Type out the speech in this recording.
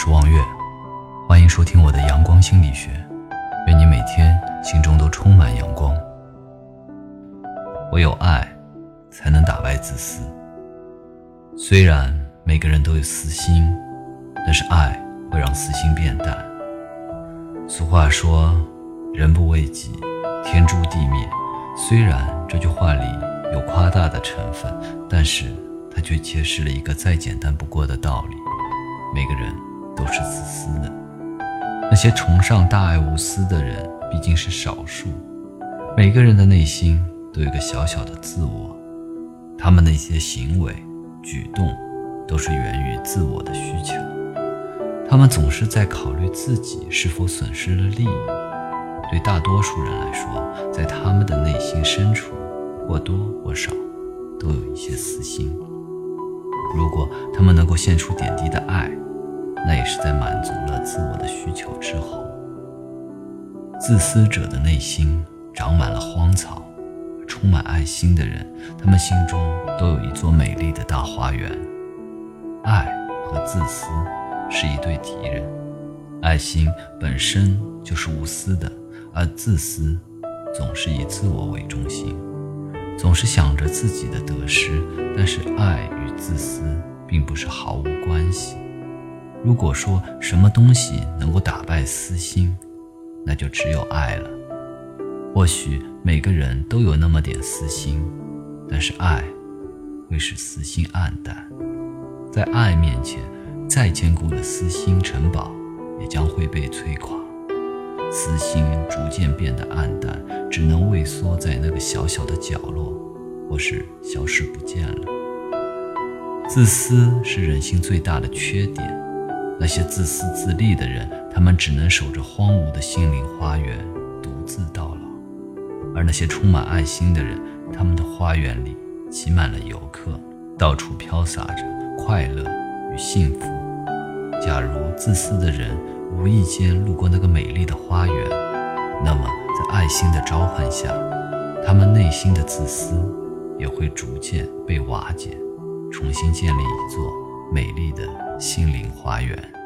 是望月，欢迎收听我的阳光心理学。愿你每天心中都充满阳光。唯有爱，才能打败自私。虽然每个人都有私心，但是爱会让私心变淡。俗话说：“人不为己，天诛地灭。”虽然这句话里有夸大的成分，但是它却揭示了一个再简单不过的道理：每个人都是自私的。那些崇尚大爱无私的人毕竟是少数。每个人的内心都有个小小的自我，他们的一些行为举动都是源于自我的需求。他们总是在考虑自己是否损失了利益。对大多数人来说，在他们的内心深处，或多或少都有一些私心。如果他们能够献出点滴的爱，那也是在满足了自我的需求之后。自私者的内心长满了荒草，充满爱心的人，他们心中都有一座美丽的大花园。爱和自私是一对敌人，爱心本身就是无私的。而自私，总是以自我为中心，总是想着自己的得失。但是爱与自私并不是毫无关系。如果说什么东西能够打败私心，那就只有爱了。或许每个人都有那么点私心，但是爱会使私心暗淡。在爱面前，再坚固的私心城堡也将会被摧垮。私心逐渐变得暗淡，只能畏缩在那个小小的角落，或是消失不见了。自私是人性最大的缺点。那些自私自利的人，他们只能守着荒芜的心灵花园，独自到老；而那些充满爱心的人，他们的花园里挤满了游客，到处飘洒着快乐与幸福。假如自私的人，无意间路过那个美丽的花园，那么在爱心的召唤下，他们内心的自私也会逐渐被瓦解，重新建立一座美丽的心灵花园。